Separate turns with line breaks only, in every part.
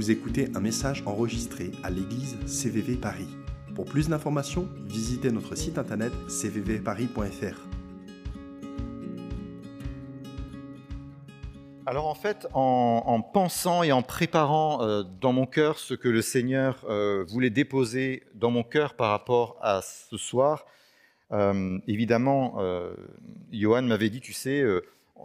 Vous écoutez un message enregistré à l'église CVV Paris. Pour plus d'informations, visitez notre site internet cvvparis.fr.
Alors en fait, en, en pensant et en préparant euh, dans mon cœur ce que le Seigneur euh, voulait déposer dans mon cœur par rapport à ce soir, euh, évidemment, Johan m'avait dit, tu sais,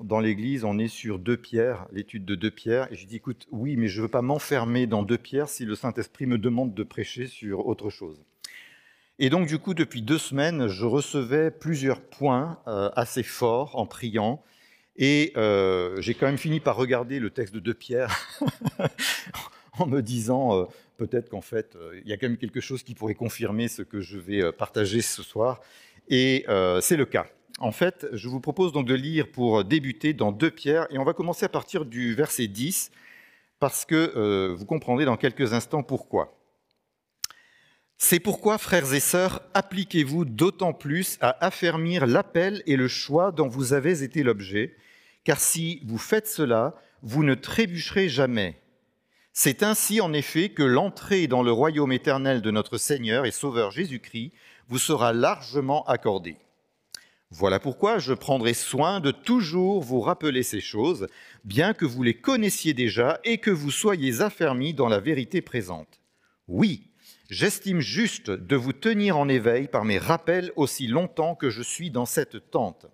dans l'Église, on est sur deux pierres, l'étude de deux pierres, et j'ai dit, écoute, oui, mais je ne veux pas m'enfermer dans deux pierres si le Saint-Esprit me demande de prêcher sur autre chose. Et donc, du coup, depuis deux semaines, je recevais plusieurs points euh, assez forts en priant. Et euh, j'ai quand même fini par regarder le texte de Deux Pierres en me disant euh, peut-être qu'en fait, il y a quand même quelque chose qui pourrait confirmer ce que je vais partager ce soir. Et c'est le cas. En fait, je vous propose donc de lire pour débuter dans Deux Pierres. Et on va commencer à partir du verset 10, parce que euh, vous comprendrez dans quelques instants pourquoi. C'est pourquoi, frères et sœurs, appliquez-vous d'autant plus à affermir l'appel et le choix dont vous avez été l'objet, car si vous faites cela, vous ne trébucherez jamais. C'est ainsi, en effet, que l'entrée dans le royaume éternel de notre Seigneur et Sauveur Jésus-Christ vous sera largement accordée. Voilà pourquoi je prendrai soin de toujours vous rappeler ces choses, bien que vous les connaissiez déjà et que vous soyez affermis dans la vérité présente. Oui, J'estime juste de vous tenir en éveil par mes rappels aussi longtemps que je suis dans cette tente.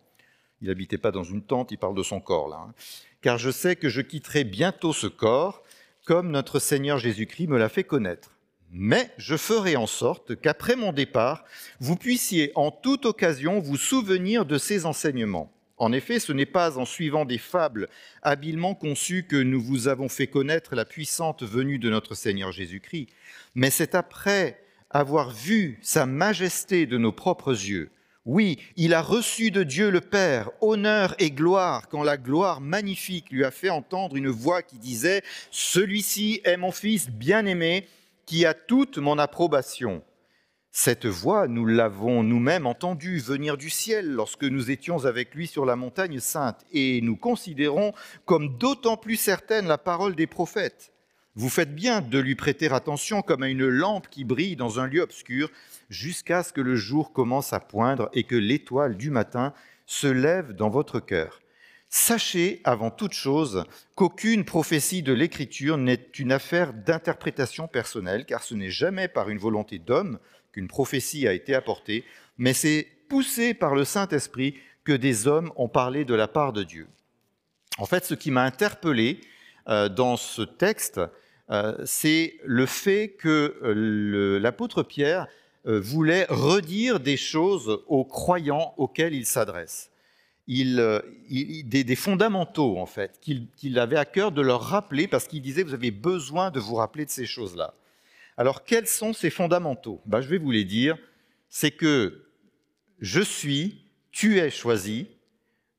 Il n'habitait pas dans une tente, il parle de son corps là. hein. Car je sais que je quitterai bientôt ce corps, comme notre Seigneur Jésus-Christ me l'a fait connaître. Mais je ferai en sorte qu'après mon départ, vous puissiez en toute occasion vous souvenir de ces enseignements. En effet, ce n'est pas en suivant des fables habilement conçues que nous vous avons fait connaître la puissante venue de notre Seigneur Jésus-Christ, mais c'est après avoir vu sa majesté de nos propres yeux. Oui, il a reçu de Dieu le Père honneur et gloire quand la gloire magnifique lui a fait entendre une voix qui disait ⁇ Celui-ci est mon Fils bien-aimé, qui a toute mon approbation ⁇ Cette voix, nous l'avons nous-mêmes entendue venir du ciel lorsque nous étions avec lui sur la montagne sainte, et nous considérons comme d'autant plus certaine la parole des prophètes. Vous faites bien de lui prêter attention comme à une lampe qui brille dans un lieu obscur jusqu'à ce que le jour commence à poindre et que l'étoile du matin se lève dans votre cœur. Sachez avant toute chose qu'aucune prophétie de l'Écriture n'est une affaire d'interprétation personnelle, car ce n'est jamais par une volonté d'homme qu'une prophétie a été apportée, mais c'est poussé par le Saint-Esprit que des hommes ont parlé de la part de Dieu. En fait, ce qui m'a interpellé euh, dans ce texte, euh, c'est le fait que euh, l'apôtre Pierre voulait redire des choses aux croyants auxquels il s'adresse. Il, euh, des, fondamentaux, en fait, qu'il avait à cœur de leur rappeler, parce qu'il disait, vous avez besoin de vous rappeler de ces choses-là. Alors, quels sont ces fondamentaux? Ben, Je vais vous les dire. C'est que je suis, tu es choisi,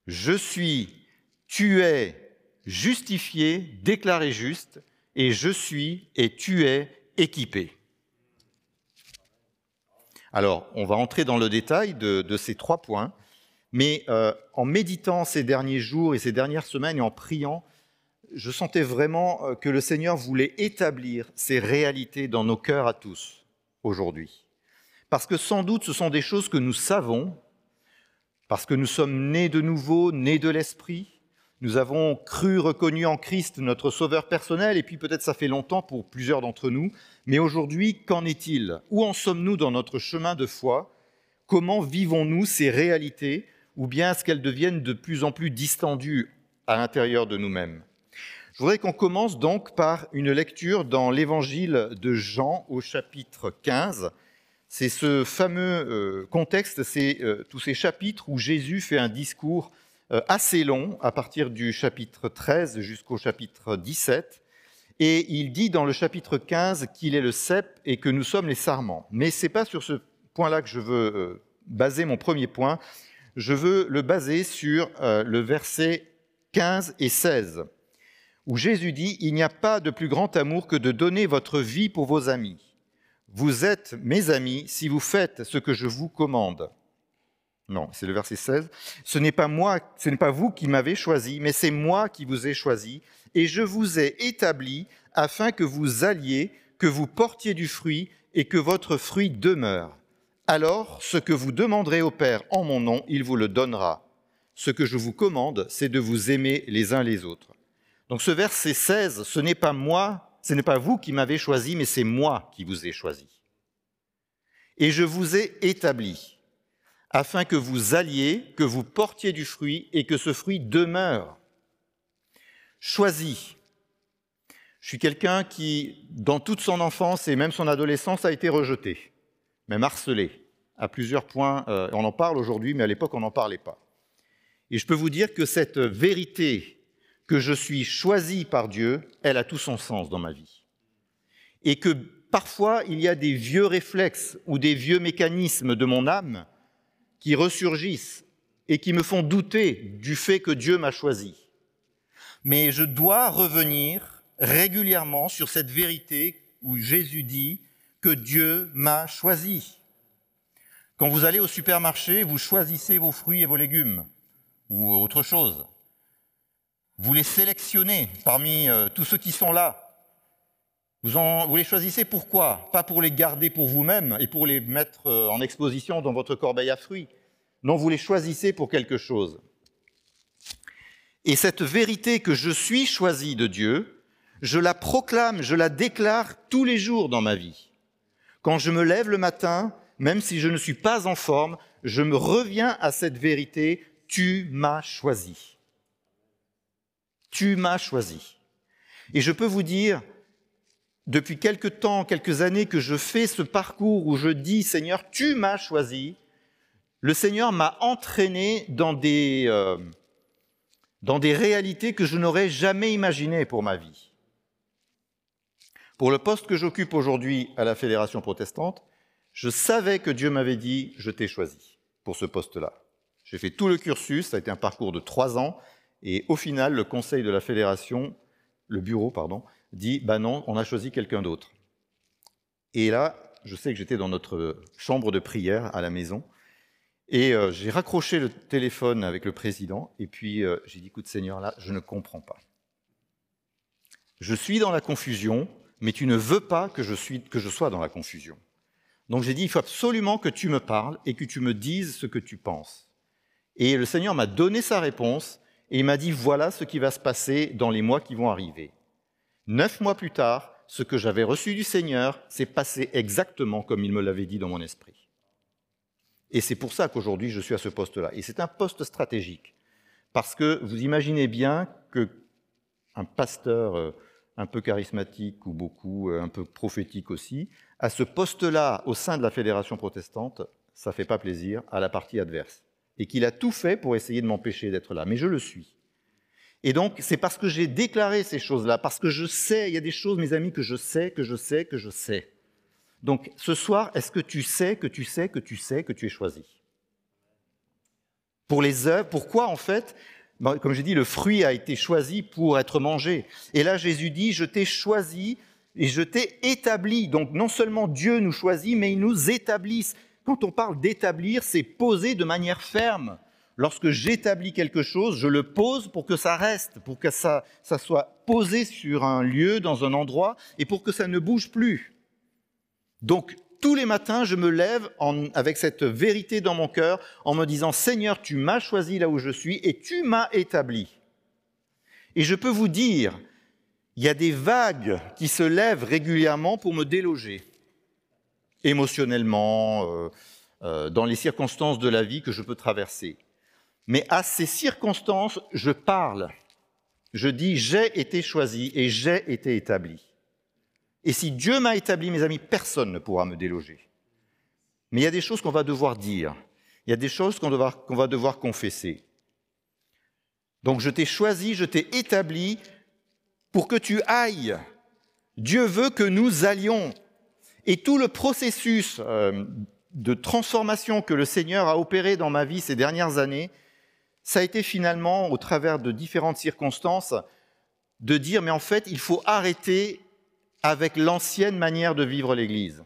je suis, tu es justifié, déclaré juste, et je suis et tu es équipé. Alors, on va entrer dans le détail de ces trois points, mais euh, en méditant ces derniers jours et ces dernières semaines et en priant, je sentais vraiment euh, que le Seigneur voulait établir ces réalités dans nos cœurs à tous aujourd'hui. Parce que sans doute ce sont des choses que nous savons, parce que nous sommes nés de nouveau, nés de l'Esprit, nous avons cru, reconnu en Christ notre Sauveur personnel, et puis peut-être ça fait longtemps pour plusieurs d'entre nous, mais aujourd'hui, qu'en est-il? Où en sommes-nous dans notre chemin de foi? Comment vivons-nous ces réalités? Ou bien est-ce qu'elles deviennent de plus en plus distendues à l'intérieur de nous-mêmes? Je voudrais qu'on commence donc par une lecture dans l'évangile de Jean au chapitre 15. C'est ce fameux euh, contexte, c'est euh, tous ces chapitres où Jésus fait un discours euh, assez long, à partir du chapitre 13 jusqu'au chapitre 17. Et il dit dans le chapitre 15 qu'il est le cep et que nous sommes les sarments. Mais ce n'est pas sur ce point-là que je veux baser mon premier point. Je veux le baser sur euh, le verset 15 et 16, où Jésus dit, Il n'y a pas de plus grand amour que de donner votre vie pour vos amis. Vous êtes mes amis si vous faites ce que je vous commande. Non, c'est le verset 16. Ce n'est pas moi, ce n'est pas vous qui m'avez choisi, mais c'est moi qui vous ai choisi, et je vous ai établi afin que vous alliez, que vous portiez du fruit et que votre fruit demeure. Alors, ce que vous demanderez au Père en mon nom, il vous le donnera. Ce que je vous commande, c'est de vous aimer les uns les autres. Donc ce verset 16, ce n'est pas moi, ce n'est pas vous qui m'avez choisi, mais c'est moi qui vous ai choisi. Et je vous ai établi, afin que vous alliez, que vous portiez du fruit et que ce fruit demeure. Choisi. Je suis quelqu'un qui, dans toute son enfance et même son adolescence, a été rejeté, même harcelé, à plusieurs points. Euh, on en parle aujourd'hui, mais à l'époque, on n'en parlait pas. Et je peux vous dire que cette vérité que je suis choisi par Dieu, elle a tout son sens dans ma vie. Et que parfois, il y a des vieux réflexes ou des vieux mécanismes de mon âme qui ressurgissent et qui me font douter du fait que Dieu m'a choisi. Mais je dois revenir régulièrement sur cette vérité où Jésus dit que Dieu m'a choisi. Quand vous allez au supermarché, vous choisissez vos fruits et vos légumes ou autre chose. Vous les sélectionnez parmi euh, tous ceux qui sont là. Vous, les choisissez pourquoi? Pas pour les garder pour vous-même et pour les mettre euh, en exposition dans votre corbeille à fruits. Non, vous les choisissez pour quelque chose. Et cette vérité que je suis choisi de Dieu, je la proclame, je la déclare tous les jours dans ma vie. Quand je me lève le matin, même si je ne suis pas en forme, je me reviens à cette vérité, tu m'as choisi. Tu m'as choisi. Et je peux vous dire, depuis quelque temps, quelques années que je fais ce parcours où je dis, Seigneur, tu m'as choisi, le Seigneur m'a entraîné dans des, euh, dans des réalités que je n'aurais jamais imaginées pour ma vie. Pour le poste que j'occupe aujourd'hui à la Fédération protestante, je savais que Dieu m'avait dit, je t'ai choisi pour ce poste-là. J'ai fait tout le cursus, ça a été un parcours de trois ans, et au final, le conseil de la fédération, le bureau, pardon, dit bah non, on a choisi quelqu'un d'autre. Et là, je sais que j'étais dans notre chambre de prière à la maison, et euh, j'ai raccroché le téléphone avec le président, et puis euh, j'ai dit écoute Seigneur, là, je ne comprends pas. Je suis dans la confusion, mais tu ne veux pas que je, suis, que je sois dans la confusion. Donc j'ai dit il faut absolument que tu me parles et que tu me dises ce que tu penses. Et le Seigneur m'a donné sa réponse et il m'a dit, voilà ce qui va se passer dans les mois qui vont arriver. Neuf mois plus tard, ce que j'avais reçu du Seigneur s'est passé exactement comme il me l'avait dit dans mon esprit. Et c'est pour ça qu'aujourd'hui je suis à ce poste-là. Et c'est un poste stratégique. Parce que vous imaginez bien que un pasteur euh, un peu charismatique ou beaucoup, euh, un peu prophétique aussi, à ce poste-là au sein de la fédération protestante, ça ne fait pas plaisir à la partie adverse et qu'il a tout fait pour essayer de m'empêcher d'être là. Mais je le suis. Et donc, c'est parce que j'ai déclaré ces choses-là, parce que je sais, il y a des choses, mes amis, que je sais, que je sais, que je sais. Donc, ce soir, est-ce que tu sais, que tu sais, que tu sais, que tu es choisi? Pour les œuvres, pourquoi en fait Comme j'ai dit, le fruit a été choisi pour être mangé. Et là, Jésus dit, je t'ai choisi et je t'ai établi. Donc, non seulement Dieu nous choisit, mais il nous établit. Quand on parle d'établir, c'est poser de manière ferme. Lorsque j'établis quelque chose, je le pose pour que ça reste, pour que ça, soit posé sur un lieu, dans un endroit, et pour que ça ne bouge plus. Donc, tous les matins, je me lève avec cette vérité dans mon cœur, en me disant, Seigneur, tu m'as choisi là où je suis, et tu m'as établi. Et je peux vous dire, il y a des vagues qui se lèvent régulièrement pour me déloger émotionnellement, euh, euh, dans les circonstances de la vie que je peux traverser. Mais à ces circonstances, je parle. Je dis j'ai été choisi et j'ai été établi. Et si Dieu m'a établi, mes amis, personne ne pourra me déloger. Mais il y a des choses qu'on va devoir dire. Il y a des choses qu'on va devoir confesser. Donc je t'ai choisi, je t'ai établi pour que tu ailles. Dieu veut que nous allions. Et tout le processus euh, de transformation que le Seigneur a opéré dans ma vie ces dernières années, ça a été finalement, au travers de différentes circonstances, de dire, mais en fait, il faut arrêter avec l'ancienne manière de vivre l'Église.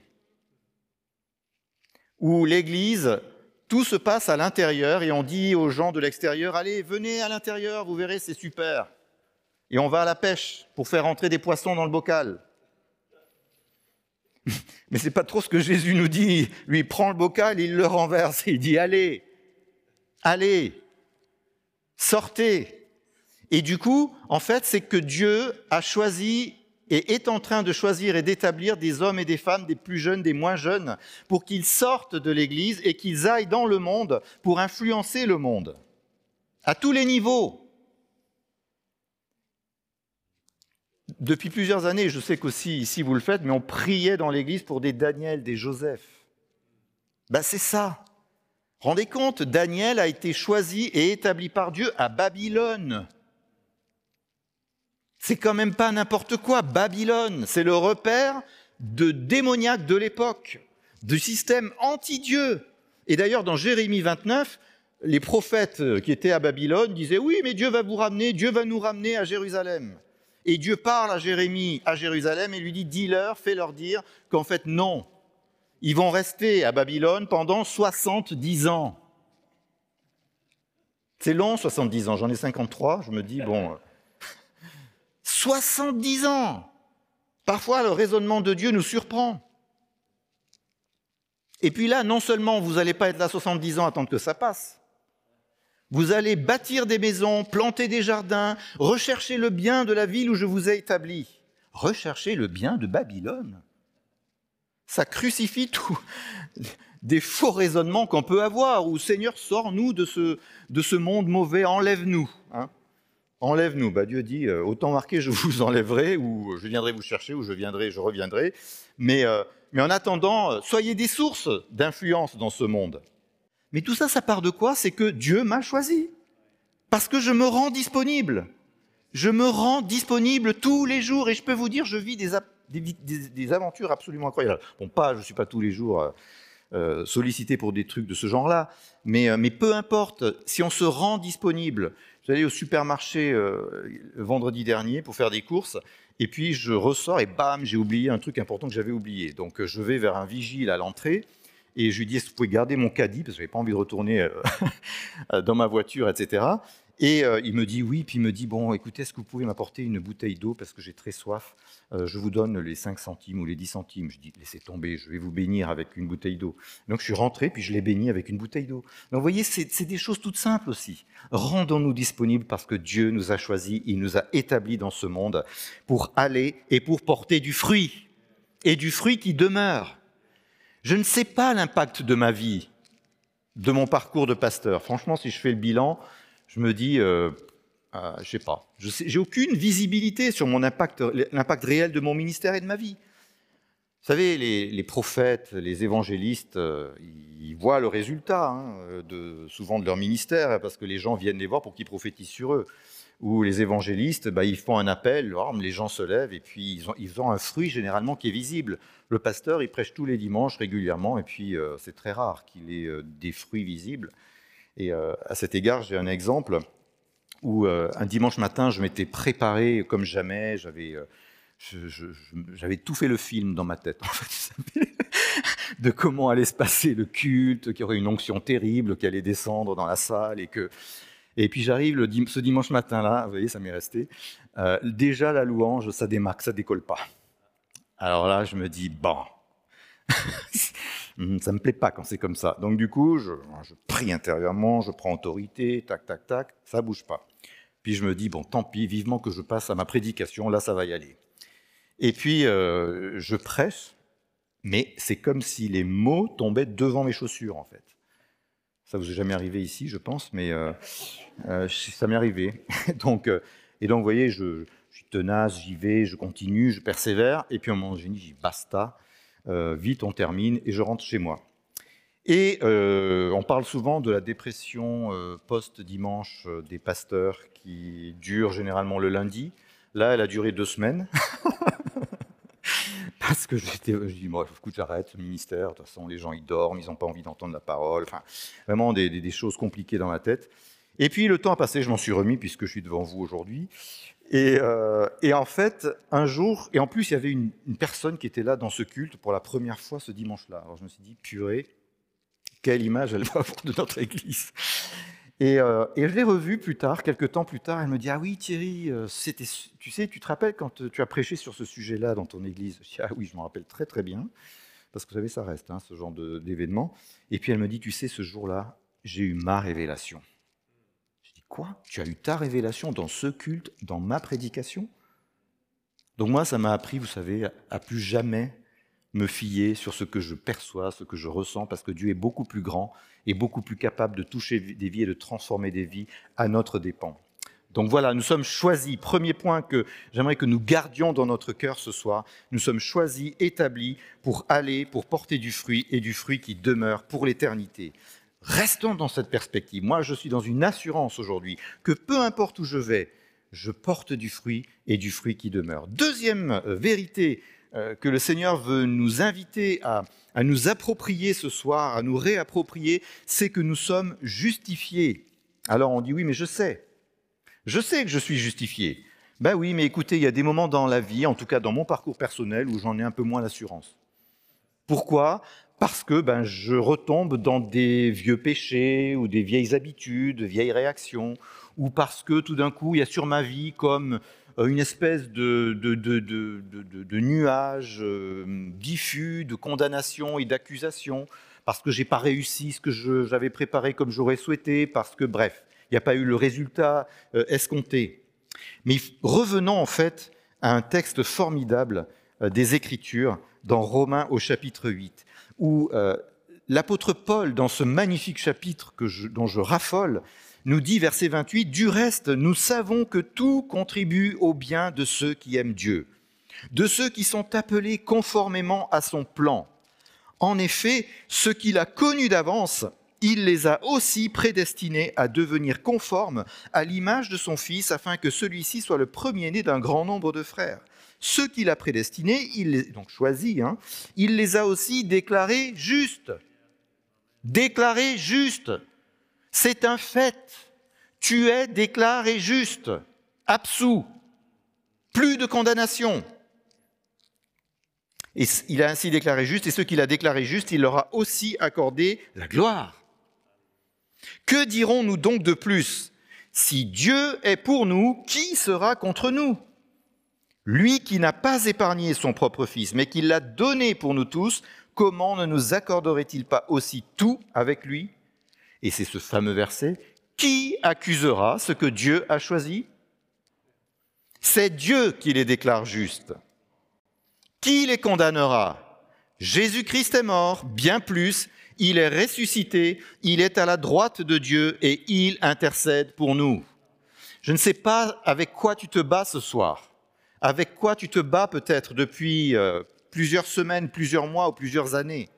Où l'Église, tout se passe à l'intérieur et on dit aux gens de l'extérieur, allez, venez à l'intérieur, vous verrez, c'est super. Et on va à la pêche pour faire entrer des poissons dans le bocal. Mais c'est pas trop ce que Jésus nous dit. Lui, prend le bocal, il le renverse et il dit Allez, allez, sortez. Et du coup, en fait, c'est que Dieu a choisi et est en train de choisir et d'établir des hommes et des femmes, des plus jeunes, des moins jeunes, pour qu'ils sortent de l'Église et qu'ils aillent dans le monde pour influencer le monde, à tous les niveaux. Depuis plusieurs années, je sais qu'aussi ici vous le faites, mais on priait dans l'Église pour des Daniel, des Joseph. Ben c'est ça. Rendez compte, Daniel a été choisi et établi par Dieu à Babylone. C'est quand même pas n'importe quoi. Babylone, c'est le repère de démoniaques de l'époque, du système anti-Dieu. Et d'ailleurs, dans Jérémie 29, les prophètes qui étaient à Babylone disaient Oui, mais Dieu va vous ramener, Dieu va nous ramener à Jérusalem. Et Dieu parle à Jérémie à Jérusalem et lui dit Dis-leur, fais-leur dire qu'en fait, non. Ils vont rester à Babylone pendant 70 ans. C'est long, 70 ans. J'en ai 53. Je me dis Bon. 70 euh, ans Parfois, le raisonnement de Dieu nous surprend. Et puis là, non seulement vous n'allez pas être là 70 ans à attendre que ça passe, vous allez bâtir des maisons, planter des jardins, rechercher le bien de la ville où je vous ai établi. Rechercher le bien de Babylone. Ça crucifie tout des faux raisonnements qu'on peut avoir, où Seigneur, sors-nous de ce, de ce monde mauvais, enlève-nous. Hein. Enlève-nous. Bah, Dieu dit, euh, autant marqué, je vous enlèverai, ou je viendrai vous chercher, ou je viendrai, je reviendrai. Mais, euh, en attendant, euh, soyez des sources d'influence dans ce monde. Mais tout ça, ça part de quoi? C'est que Dieu m'a choisi. Parce que je me rends disponible. Je me rends disponible tous les jours et je peux vous dire, je vis des, aventures absolument incroyables. Bon, pas, je ne suis pas tous les jours euh, euh, sollicité pour des trucs de ce genre-là, mais, euh, mais, peu importe, si on se rend disponible, j'allais au supermarché vendredi dernier pour faire des courses, et puis je ressors et bam, j'ai oublié un truc important que j'avais oublié. Donc je vais vers un vigile à l'entrée, et je lui dis, est-ce que vous pouvez garder mon caddie, parce que je n'avais pas envie de retourner euh, dans ma voiture, etc. Et euh, il me dit oui, puis il me dit, bon, écoutez, est-ce que vous pouvez m'apporter une bouteille d'eau, parce que j'ai très soif, euh, je vous donne les 5 centimes ou les 10 centimes. Je dis, laissez tomber, je vais vous bénir avec une bouteille d'eau. Donc je suis rentré, puis je l'ai béni avec une bouteille d'eau. Donc vous voyez, c'est des choses toutes simples aussi. Rendons-nous disponibles parce que Dieu nous a choisis, il nous a établis dans ce monde pour aller et pour porter du fruit, et du fruit qui demeure. Je ne sais pas l'impact de ma vie, de mon parcours de pasteur. Franchement, si je fais le bilan, je me dis, euh, euh je sais pas, je j'ai aucune visibilité sur mon impact, l'impact réel de mon ministère et de ma vie. Vous savez, les, prophètes, les évangélistes, euh, ils voient le résultat hein, souvent de leur ministère parce que les gens viennent les voir pour qu'ils prophétisent sur eux où les évangélistes, bah, ils font un appel, les gens se lèvent et puis ils ont, ils ont, un fruit généralement qui est visible. Le pasteur, il prêche tous les dimanches régulièrement et puis euh, c'est très rare qu'il ait euh, des fruits visibles. Et euh, à cet égard, j'ai un exemple où un dimanche matin, je m'étais préparé comme jamais, j'avais j'avais tout fait le film dans ma tête, en fait, de comment allait se passer le culte, qu'il y aurait une onction terrible qui allait descendre dans la salle et que et puis j'arrive ce dimanche matin-là, vous voyez, ça m'est resté. Euh, déjà, la louange, ça démarque, ça décolle pas. Alors là, je me dis, bon, ça me plaît pas quand c'est comme ça. Donc du coup, je, prie intérieurement, je prends autorité, tac, tac, tac, ça bouge pas. Puis je me dis, bon, tant pis, vivement que je passe à ma prédication, là, ça va y aller. Et puis, euh, je prêche, mais c'est comme si les mots tombaient devant mes chaussures, en fait. Ça vous est jamais arrivé ici, je pense, mais euh, euh, ça m'est arrivé. donc, et donc, vous voyez, je, suis tenace, j'y vais, je continue, je persévère, et puis à un moment je dis basta, vite, on termine, et je rentre chez moi. Et on parle souvent de la dépression post-dimanche des pasteurs qui dure généralement le lundi. Là, elle a duré deux semaines. parce que j'étais, je dis, moi, écoute, j'arrête ce ministère. De toute façon, les gens, ils dorment, ils n'ont pas envie d'entendre la parole. Enfin, vraiment des, choses compliquées dans ma tête. Et puis, le temps a passé, je m'en suis remis puisque je suis devant vous aujourd'hui. Et, euh, en fait, un jour, et en plus, il y avait une, personne qui était là dans ce culte pour la première fois ce dimanche-là. Alors, je me suis dit, purée, quelle image elle va avoir de notre église. Et, euh, et je l'ai revue plus tard, quelques temps plus tard. Elle me dit Ah oui, Thierry, euh, c'était, tu sais, tu te rappelles quand tu as prêché sur ce sujet-là dans ton église? Je dis Ah oui, je m'en rappelle très très bien. Parce que vous savez, ça reste, hein, ce genre d'événement. Et puis elle me dit Tu sais, ce jour-là, j'ai eu ma révélation. Quoi Tu as eu ta révélation dans ce culte, dans ma prédication? Donc moi, ça m'a appris, vous savez, à plus jamais me fier sur ce que je perçois, ce que je ressens, parce que Dieu est beaucoup plus grand et beaucoup plus capable de toucher des vies et de transformer des vies à notre dépens. Donc voilà, nous sommes choisis. Premier point que j'aimerais que nous gardions dans notre cœur ce soir, nous sommes choisis, établis pour aller, pour porter du fruit et du fruit qui demeure pour l'éternité. Restons dans cette perspective. Moi, je suis dans une assurance aujourd'hui que peu importe où je vais, je porte du fruit et du fruit qui demeure. Deuxième euh, vérité euh, que le Seigneur veut nous inviter à, à nous approprier ce soir, à nous réapproprier, c'est que nous sommes justifiés. Alors on dit oui, mais je sais. Je sais que je suis justifié. Ben oui, mais écoutez, il y a des moments dans la vie, en tout cas dans mon parcours personnel, où j'en ai un peu moins l'assurance. Pourquoi? Parce que ben, je retombe dans des vieux péchés ou des vieilles habitudes, vieilles réactions, ou parce que tout d'un coup, il y a sur ma vie comme euh, une espèce de, nuage euh, diffus de condamnation et d'accusation, parce que j'ai pas réussi ce que j'avais préparé comme j'aurais souhaité, parce que, bref, il n'y a pas eu le résultat euh, escompté. Mais revenons en fait à un texte formidable des Écritures dans Romains au chapitre 8, où euh, l'apôtre Paul, dans ce magnifique chapitre dont je raffole, nous dit, verset 28, Du reste, nous savons que tout contribue au bien de ceux qui aiment Dieu, de ceux qui sont appelés conformément à son plan. En effet, ceux qu'il a connus d'avance, il les a aussi prédestinés à devenir conformes à l'image de son Fils, afin que celui-ci soit le premier-né d'un grand nombre de frères. Ceux qu'il a prédestinés, il les, donc choisis, hein, il les a aussi déclarés justes. Déclarés justes. C'est un fait. Tu es déclaré juste, absous, plus de condamnation. Et il a ainsi déclaré juste, et ceux qu'il a déclarés justes, il leur a aussi accordé la gloire. Que dirons-nous donc de plus? Si Dieu est pour nous, qui sera contre nous? Lui qui n'a pas épargné son propre Fils, mais qui l'a donné pour nous tous, comment ne nous accorderait-il pas aussi tout avec lui? Et c'est ce fameux verset, qui accusera ce que Dieu a choisi? C'est Dieu qui les déclare justes. Qui les condamnera? Jésus-Christ est mort, bien plus, il est ressuscité, il est à la droite de Dieu et il intercède pour nous. Je ne sais pas avec quoi tu te bats ce soir, avec quoi tu te bats peut-être depuis euh, plusieurs semaines, plusieurs mois ou plusieurs années?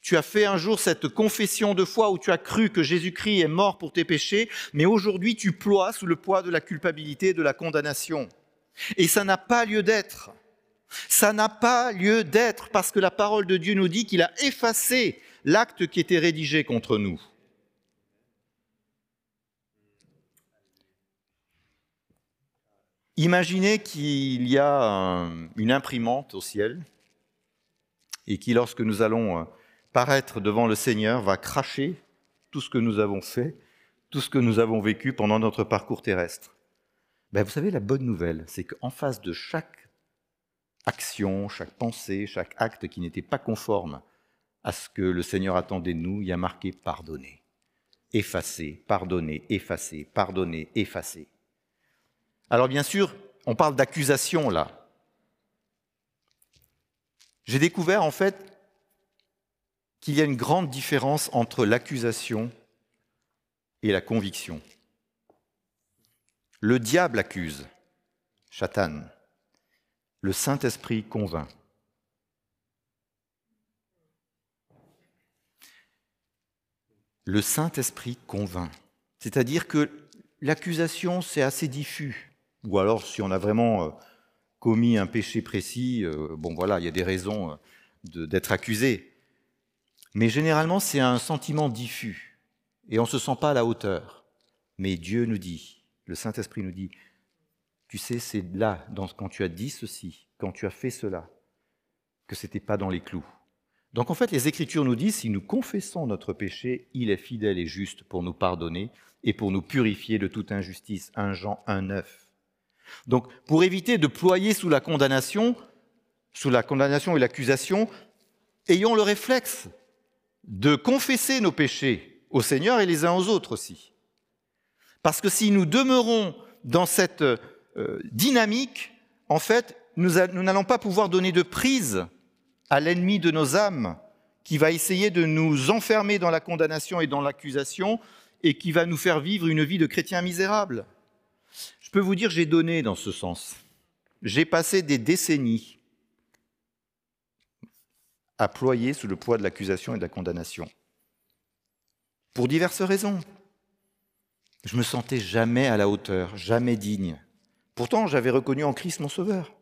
Tu as fait un jour cette confession de foi où tu as cru que Jésus-Christ est mort pour tes péchés, mais aujourd'hui tu ploies sous le poids de la culpabilité et de la condamnation. Et ça n'a pas lieu d'être. Ça n'a pas lieu d'être parce que la parole de Dieu nous dit qu'il a effacé l'acte qui était rédigé contre nous. Imaginez qu'il y a un, une imprimante au ciel et qui, lorsque nous allons euh, paraître devant le Seigneur, va cracher tout ce que nous avons fait, tout ce que nous avons vécu pendant notre parcours terrestre. Ben, vous savez, la bonne nouvelle, c'est qu'en face de chaque action, chaque pensée, chaque acte qui n'était pas conforme à ce que le Seigneur attendait de nous, il y a marqué pardonner, effacer, pardonner, effacer, pardonner, effacer. Alors bien sûr, on parle d'accusation là. J'ai découvert en fait qu'il y a une grande différence entre l'accusation et la conviction. Le diable accuse, Chatan. Le Saint-Esprit convainc. Le Saint-Esprit convainc. C'est-à-dire que l'accusation, c'est assez diffus. Ou alors, si on a vraiment euh, commis un péché précis, euh, bon voilà, il y a des raisons euh, d'être accusé. Mais généralement, c'est un sentiment diffus. Et on ne se sent pas à la hauteur. Mais Dieu nous dit, le Saint-Esprit nous dit, tu sais, c'est là, dans, quand tu as dit ceci, quand tu as fait cela, que ce n'était pas dans les clous. Donc en fait, les Écritures nous disent, si nous confessons notre péché, il est fidèle et juste pour nous pardonner et pour nous purifier de toute injustice. 1 Jean 1,9. Donc pour éviter de ployer sous la condamnation, sous la condamnation et l'accusation, ayons le réflexe de confesser nos péchés au Seigneur et les uns aux autres aussi. Parce que si nous demeurons dans cette euh, dynamique, en fait, nous n'allons pas pouvoir donner de prise à l'ennemi de nos âmes qui va essayer de nous enfermer dans la condamnation et dans l'accusation et qui va nous faire vivre une vie de chrétien misérable. Je peux vous dire, j'ai donné dans ce sens. J'ai passé des décennies à ployer sous le poids de l'accusation et de la condamnation. Pour diverses raisons. Je me sentais jamais à la hauteur, jamais digne. Pourtant, j'avais reconnu en Christ mon Sauveur.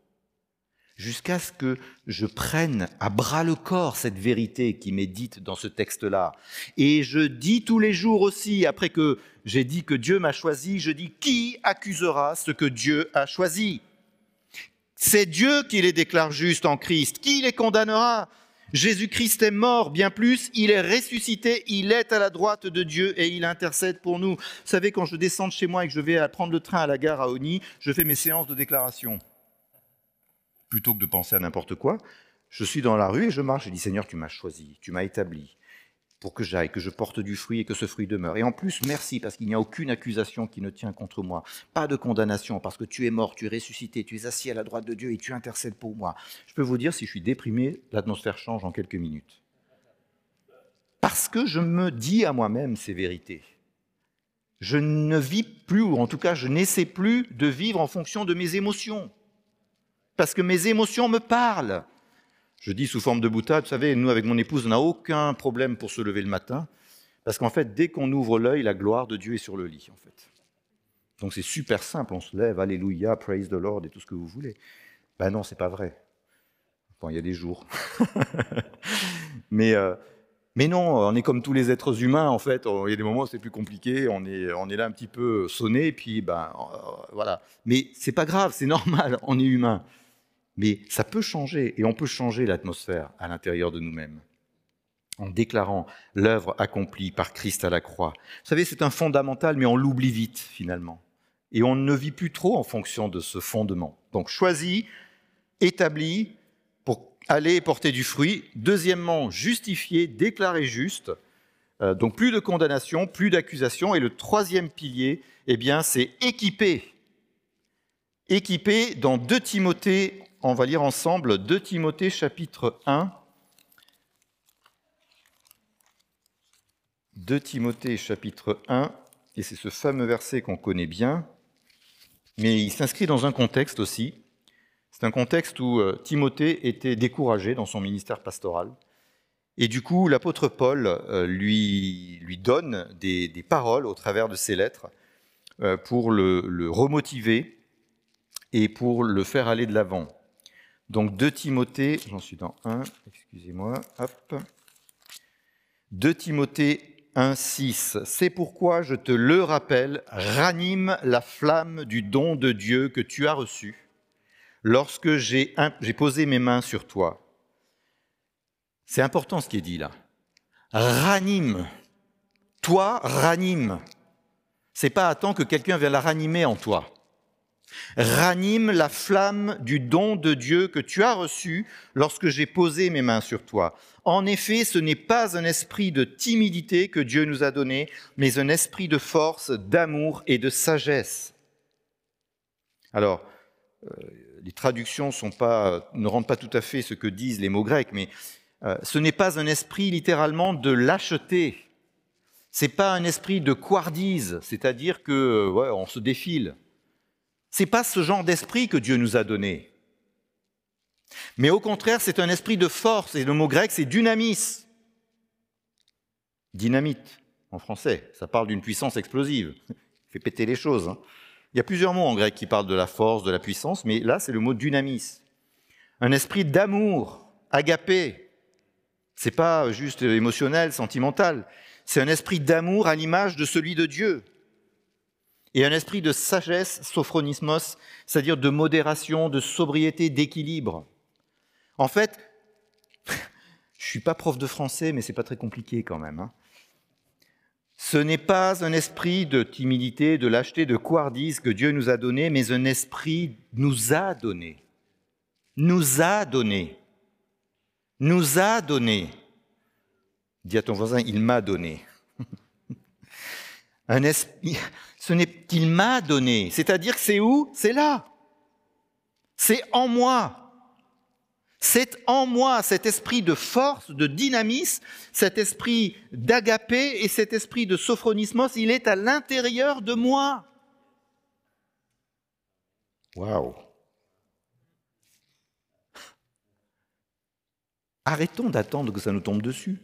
Jusqu'à ce que je prenne à bras le corps cette vérité qui m'est dite dans ce texte-là. Et je dis tous les jours aussi, après que j'ai dit que Dieu m'a choisi, je dis qui accusera ce que Dieu a choisi? C'est Dieu qui les déclare justes en Christ. Qui les condamnera? Jésus-Christ est mort, bien plus, il est ressuscité, il est à la droite de Dieu et il intercède pour nous. Vous savez, quand je descends de chez moi et que je vais prendre le train à la gare à Oni, je fais mes séances de déclaration. Plutôt que de penser à n'importe quoi, je suis dans la rue et je marche et dis Seigneur, tu m'as choisi, tu m'as établi pour que j'aille, que je porte du fruit et que ce fruit demeure. Et en plus, merci, parce qu'il n'y a aucune accusation qui ne tient contre moi. Pas de condamnation, parce que tu es mort, tu es ressuscité, tu es assis à la droite de Dieu et tu intercèdes pour moi. Je peux vous dire, si je suis déprimé, l'atmosphère change en quelques minutes. Parce que je me dis à moi-même ces vérités. Je ne vis plus, ou en tout cas, je n'essaie plus de vivre en fonction de mes émotions. Parce que mes émotions me parlent. Je dis sous forme de boutade, vous savez, nous avec mon épouse, on n'a aucun problème pour se lever le matin, parce qu'en fait, dès qu'on ouvre l'œil, la gloire de Dieu est sur le lit, en fait. Donc c'est super simple, on se lève, alléluia, praise the Lord et tout ce que vous voulez. Ben non, c'est pas vrai. Bon, il y a des jours. mais, euh, mais non, on est comme tous les êtres humains, en fait. Il y a des moments où c'est plus compliqué, on est, on est là un petit peu sonné, puis ben euh, voilà. Mais c'est pas grave, c'est normal, on est humain. Mais ça peut changer, et on peut changer l'atmosphère à l'intérieur de nous-mêmes en déclarant l'œuvre accomplie par Christ à la croix. Vous savez, c'est un fondamental, mais on l'oublie vite finalement. Et on ne vit plus trop en fonction de ce fondement. Donc choisi, établi pour aller porter du fruit. Deuxièmement, justifié, déclaré juste. Euh, donc plus de condamnation, plus d'accusation. Et le troisième pilier, eh bien, c'est équipé. Équipé dans 2 Timothée on va lire ensemble 2 Timothée chapitre 1. 2 Timothée chapitre 1, et c'est ce fameux verset qu'on connaît bien, mais il s'inscrit dans un contexte aussi. C'est un contexte où euh, Timothée était découragé dans son ministère pastoral. Et du coup, l'apôtre Paul euh, lui, lui donne des, paroles au travers de ses lettres euh, pour le, le remotiver et pour le faire aller de l'avant. Donc 2 Timothée, j'en suis dans 1, excusez-moi, hop. 2 Timothée 1, 6. C'est pourquoi je te le rappelle, ranime la flamme du don de Dieu que tu as reçu lorsque j'ai posé mes mains sur toi. C'est important ce qui est dit là. Ranime. Toi, ranime. C'est pas attends que quelqu'un vienne la ranimer en toi. Ranime la flamme du don de Dieu que tu as reçu lorsque j'ai posé mes mains sur toi. En effet, ce n'est pas un esprit de timidité que Dieu nous a donné, mais un esprit de force, d'amour et de sagesse. Alors, euh, les traductions ne rendent pas tout à fait ce que disent les mots grecs, mais euh, ce n'est pas un esprit littéralement de lâcheté. C'est pas un esprit de couardise, c'est-à-dire que on se défile. C'est pas ce genre d'esprit que Dieu nous a donné. Mais au contraire, c'est un esprit de force, et le mot grec, c'est dynamis. Dynamite, en français, ça parle d'une puissance explosive, il fait péter les choses. Hein. Il y a plusieurs mots en grec qui parlent de la force, de la puissance, mais là, c'est le mot dynamis. Un esprit d'amour, agapé. C'est pas juste émotionnel, sentimental. C'est un esprit d'amour à l'image de celui de Dieu et un esprit de sagesse, sophronismos, c'est-à-dire de modération, de sobriété, d'équilibre. En fait, Je suis pas prof de français, mais c'est pas très compliqué quand même. Hein. Ce n'est pas un esprit de timidité, de lâcheté, de couardise que Dieu nous a donné, mais un esprit nous a donné. Nous a donné. Nous a donné. Dis à ton voisin, il m'a donné. un esprit, ce n'est qu'il m'a donné. C'est-à-dire que c'est où? C'est là. C'est en moi. C'est en moi cet esprit de force, de dynamisme, cet esprit d'agapé et cet esprit de sophronismos, il est à l'intérieur de moi. Waouh Arrêtons d'attendre que ça nous tombe dessus.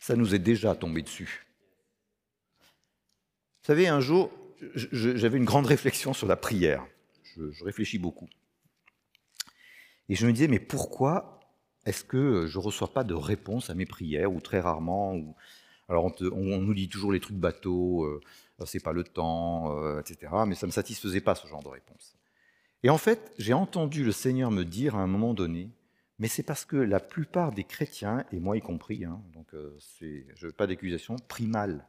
Ça nous est déjà tombé dessus. Vous savez, un jour, j'avais une grande réflexion sur la prière. je réfléchis beaucoup. Et je me disais, mais pourquoi est-ce que je ne reçois pas de réponse à mes prières, ou très rarement ou... Alors on, nous dit toujours les trucs bateaux, euh, c'est pas le temps, euh, etc. Mais ça ne me satisfaisait pas ce genre de réponse. Et en fait, j'ai entendu le Seigneur me dire à un moment donné, mais c'est parce que la plupart des chrétiens, et moi y compris, hein, donc euh, je pas d'accusation, prient mal.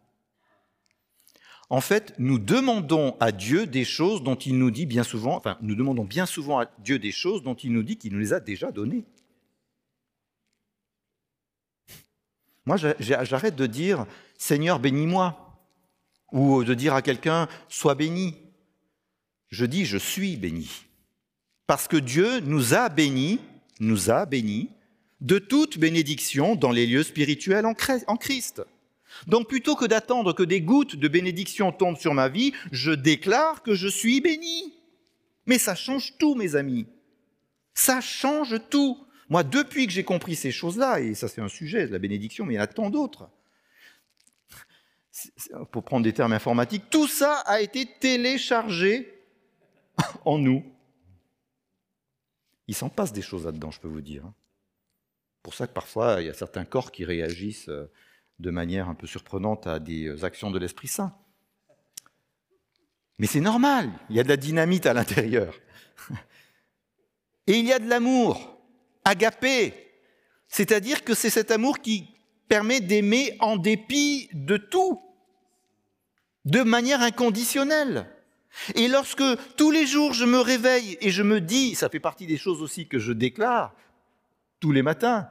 En fait, nous demandons à Dieu des choses dont il nous dit bien souvent, enfin, nous demandons bien souvent à Dieu des choses dont il nous dit qu'il nous les a déjà données. Moi, j'arrête de dire Seigneur, bénis-moi, ou de dire à quelqu'un Sois béni. Je dis Je suis béni. Parce que Dieu nous a bénis, nous a bénis de toute bénédiction dans les lieux spirituels en Christ. Donc plutôt que d'attendre que des gouttes de bénédiction tombent sur ma vie, je déclare que je suis béni. Mais ça change tout, mes amis. Ça change tout. Moi, depuis que j'ai compris ces choses-là, et ça c'est un sujet, la bénédiction, mais il y en a tant d'autres, pour prendre des termes informatiques, tout ça a été téléchargé en nous. Il s'en passe des choses là-dedans, je peux vous dire. Pour ça que parfois, il y a certains corps qui réagissent euh, de manière un peu surprenante à des euh, actions de l'Esprit Saint. Mais c'est normal, il y a de la dynamite à l'intérieur. Et il y a de l'amour, agapé, c'est-à-dire que c'est cet amour qui permet d'aimer en dépit de tout, de manière inconditionnelle. Et lorsque tous les jours je me réveille et je me dis, ça fait partie des choses aussi que je déclare tous les matins,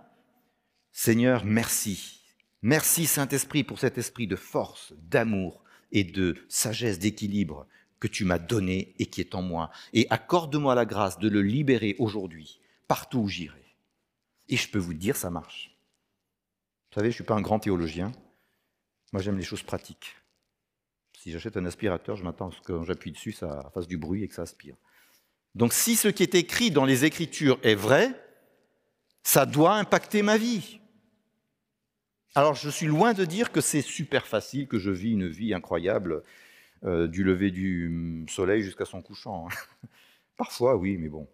Seigneur, merci Merci Saint-Esprit pour cet esprit de force, d'amour et de sagesse, d'équilibre que tu m'as donné et qui est en moi. Et accorde-moi la grâce de le libérer aujourd'hui, partout où j'irai. Et je peux vous dire, ça marche. Vous savez, je ne suis pas un grand théologien. Moi, j'aime les choses pratiques. Si j'achète un aspirateur, je m'attends à ce que quand j'appuie dessus, ça fasse du bruit et que ça aspire. Donc si ce qui est écrit dans les Écritures est vrai, ça doit impacter ma vie. Alors je suis loin de dire que c'est super facile, que je vis une vie incroyable euh, du lever du soleil jusqu'à son couchant. Hein. Parfois oui, mais bon.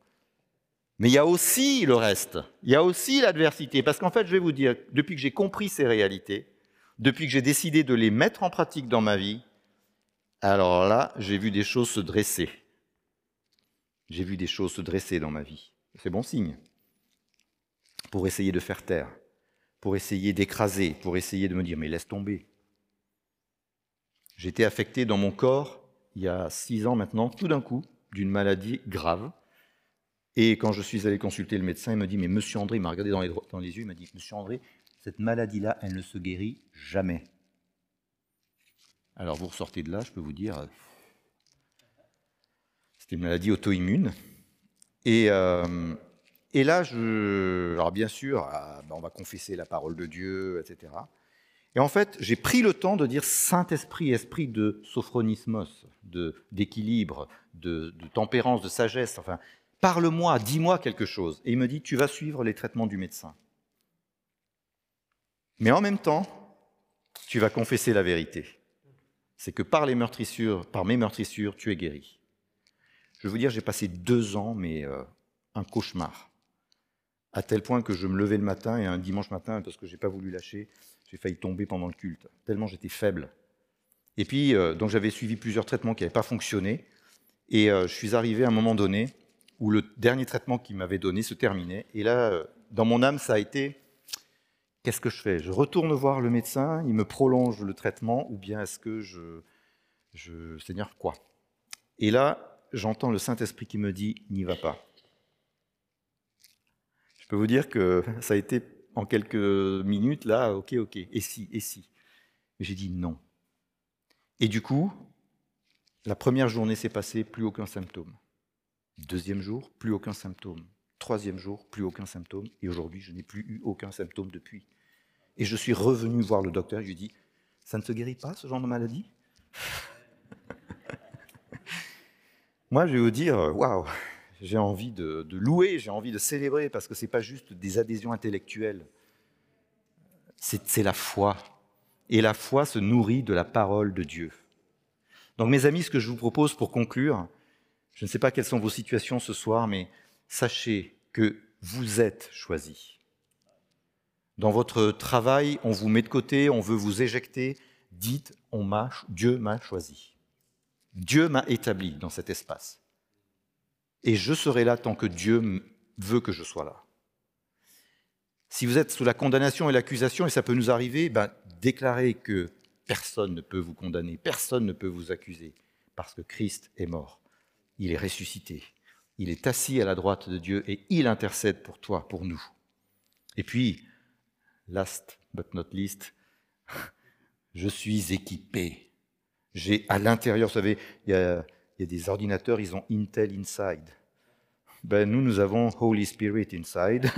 Mais il y a aussi le reste, il y a aussi l'adversité, parce qu'en fait je vais vous dire, depuis que j'ai compris ces réalités, depuis que j'ai décidé de les mettre en pratique dans ma vie, alors là j'ai vu des choses se dresser. J'ai vu des choses se dresser dans ma vie. C'est bon signe pour essayer de faire taire pour essayer d'écraser, pour essayer de me dire mais laisse tomber. J'étais affecté dans mon corps, il y a six ans maintenant, tout d'un coup, d'une maladie grave. Et quand je suis allé consulter le médecin, il me dit Mais monsieur André, il m'a regardé dans les, yeux, il m'a dit Monsieur André, cette maladie-là, elle ne se guérit jamais. Alors vous ressortez de là, je peux vous dire, c'était une maladie auto-immune. Et, euh, et là, bien sûr, ah, ben, on va confesser la parole de Dieu, etc. Et en fait, j'ai pris le temps de dire Saint-Esprit, esprit de sophronismos, d'équilibre, de, de, tempérance, de sagesse. Enfin, parle-moi, dis-moi quelque chose. Et il me dit, tu vas suivre les traitements du médecin. Mais en même temps, tu vas confesser la vérité. C'est que par mes meurtrissures, tu es guéri. Je veux dire, j'ai passé deux ans, mais euh, un cauchemar à tel point que je me levais le matin et un dimanche matin, parce que je n'ai pas voulu lâcher, j'ai failli tomber pendant le culte, tellement j'étais faible. Et puis, euh, donc j'avais suivi plusieurs traitements qui n'avaient pas fonctionné, et euh, je suis arrivé à un moment donné où le dernier traitement qu'il m'avait donné se terminait, et là, euh, dans mon âme, ça a été Qu'est-ce que je fais? Je retourne voir le médecin, il me prolonge le traitement, ou bien est-ce que je, je Seigneur, quoi? Et là, j'entends le Saint-Esprit qui me dit, n'y va pas. Je peux vous dire que ça a été en quelques minutes, là, ok, ok, et si, et si? Mais j'ai dit non. Et du coup, la première journée s'est passée, plus aucun symptôme. Deuxième jour, plus aucun symptôme. Troisième jour, plus aucun symptôme. Et aujourd'hui, je n'ai plus eu aucun symptôme depuis. Et je suis revenu voir le docteur je lui ai dit, ça ne se guérit pas, ce genre de maladie? Moi, je vais vous dire, waouh, j'ai envie de, louer, j'ai envie de célébrer, parce que ce n'est pas juste des adhésions intellectuelles. C'est la foi. Et la foi se nourrit de la parole de Dieu. Donc mes amis, ce que je vous propose pour conclure, je ne sais pas quelles sont vos situations ce soir, mais sachez que vous êtes choisis. Dans votre travail, on vous met de côté, on veut vous éjecter. Dites, Dieu m'a choisi. Dieu m'a établi dans cet espace. Et je serai là tant que Dieu veut que je sois là. Si vous êtes sous la condamnation et l'accusation, et ça peut nous arriver, ben, déclarez que personne ne peut vous condamner, personne ne peut vous accuser, parce que Christ est mort. Il est ressuscité. Il est assis à la droite de Dieu et il intercède pour toi, pour nous. Et puis, last but not least, je suis équipé. J'ai à l'intérieur, vous savez, il y, a, des ordinateurs, ils ont Intel Inside. Ben, nous, nous avons Holy Spirit Inside,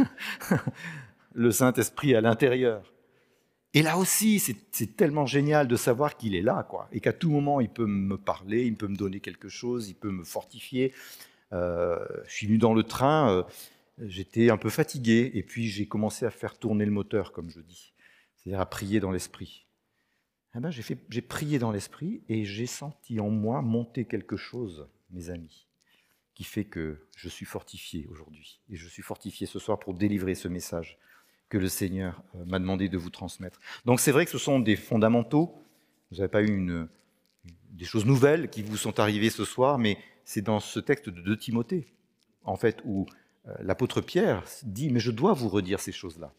le Saint-Esprit à l'intérieur. Et là aussi, c'est tellement génial de savoir qu'il est là, quoi, et qu'à tout moment, il peut me parler, il peut me donner quelque chose, il peut me fortifier. Euh, je suis venu dans le train, euh, j'étais un peu fatigué, et puis j'ai commencé à faire tourner le moteur, comme je dis, c'est-à-dire à prier dans l'esprit. Eh ben, j'ai prié dans l'esprit et j'ai senti en moi monter quelque chose, mes amis, qui fait que je suis fortifié aujourd'hui. Et je suis fortifié ce soir pour délivrer ce message que le Seigneur euh, m'a demandé de vous transmettre. Donc c'est vrai que ce sont des fondamentaux. Vous n'avez pas eu des choses nouvelles qui vous sont arrivées ce soir, mais c'est dans ce texte de 2 Timothée, en fait, où euh, l'apôtre Pierre dit, mais je dois vous redire ces choses-là.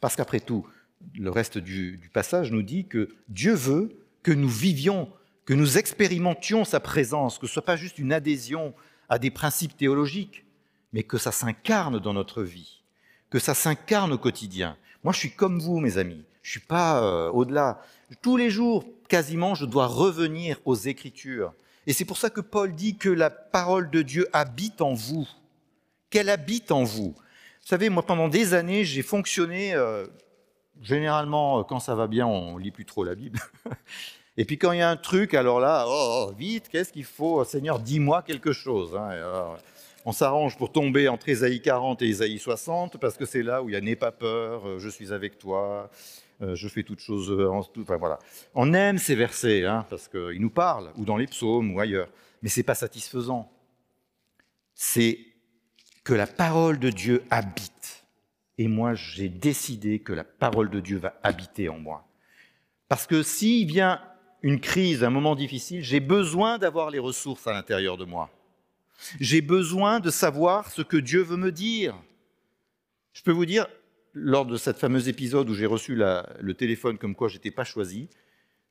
Parce qu'après tout, le reste du, passage nous dit que Dieu veut que nous vivions, que nous expérimentions sa présence, que ce ne soit pas juste une adhésion à des principes théologiques, mais que ça s'incarne dans notre vie, que ça s'incarne au quotidien. Moi, je suis comme vous, mes amis. Je suis pas euh, au-delà. Tous les jours, quasiment, je dois revenir aux Écritures. Et c'est pour ça que Paul dit que la parole de Dieu habite en vous, qu'elle habite en vous. Vous savez, moi, pendant des années, j'ai fonctionné, euh, généralement, quand ça va bien, on lit plus trop la Bible. Et puis quand il y a un truc, alors là, oh, oh vite, qu'est-ce qu'il faut Seigneur, dis-moi quelque chose. Hein. on s'arrange pour tomber entre Ésaïe 40 et Ésaïe 60, parce que c'est là où il y a N'aie pas peur, euh, je suis avec toi, euh, je fais toutes choses euh. Enfin, voilà. On aime ces versets hein, parce qu'ils nous parlent, ou dans les psaumes ou ailleurs, mais c'est pas satisfaisant. C'est que la parole de Dieu habite. Et moi, j'ai décidé que la parole de Dieu va habiter en moi. Parce que s'il vient une crise, un moment difficile, j'ai besoin d'avoir les ressources à l'intérieur de moi. J'ai besoin de savoir ce que Dieu veut me dire. Je peux vous dire, lors de cet fameux épisode où j'ai reçu le téléphone comme quoi je n'étais pas choisi,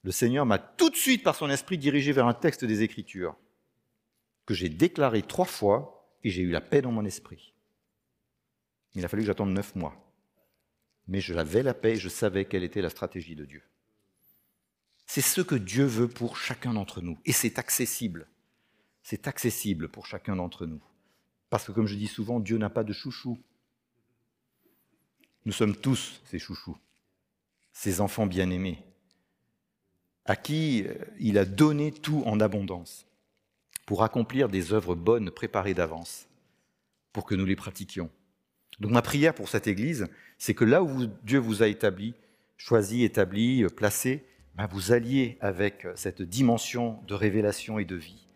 le Seigneur m'a tout de suite, par son esprit, dirigé vers un texte des Écritures que j'ai déclaré trois fois et j'ai eu la paix dans mon esprit. Il a fallu que j'attende neuf mois. Mais je l'avais la paix et je savais quelle était la stratégie de Dieu. C'est ce que Dieu veut pour chacun d'entre nous. Et c'est accessible. C'est accessible pour chacun d'entre nous. Parce que, comme je dis souvent, Dieu n'a pas de chouchou. Nous sommes tous ses chouchous, ses enfants bien-aimés, à qui euh, il a donné tout en abondance pour accomplir des œuvres bonnes préparées d'avance, pour que nous les pratiquions. Donc ma prière pour cette Église, c'est que là où Dieu vous a établi, choisi, établi, euh, placé, ben, vous alliez avec euh, cette dimension de révélation et de vie,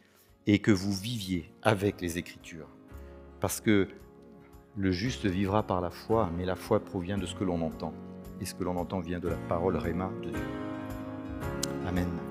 et que vous viviez avec les Écritures. Parce que le juste vivra par la foi, mais la foi provient de ce que l'on entend. Et ce que l'on entend vient de la parole Réma de Dieu. Amen.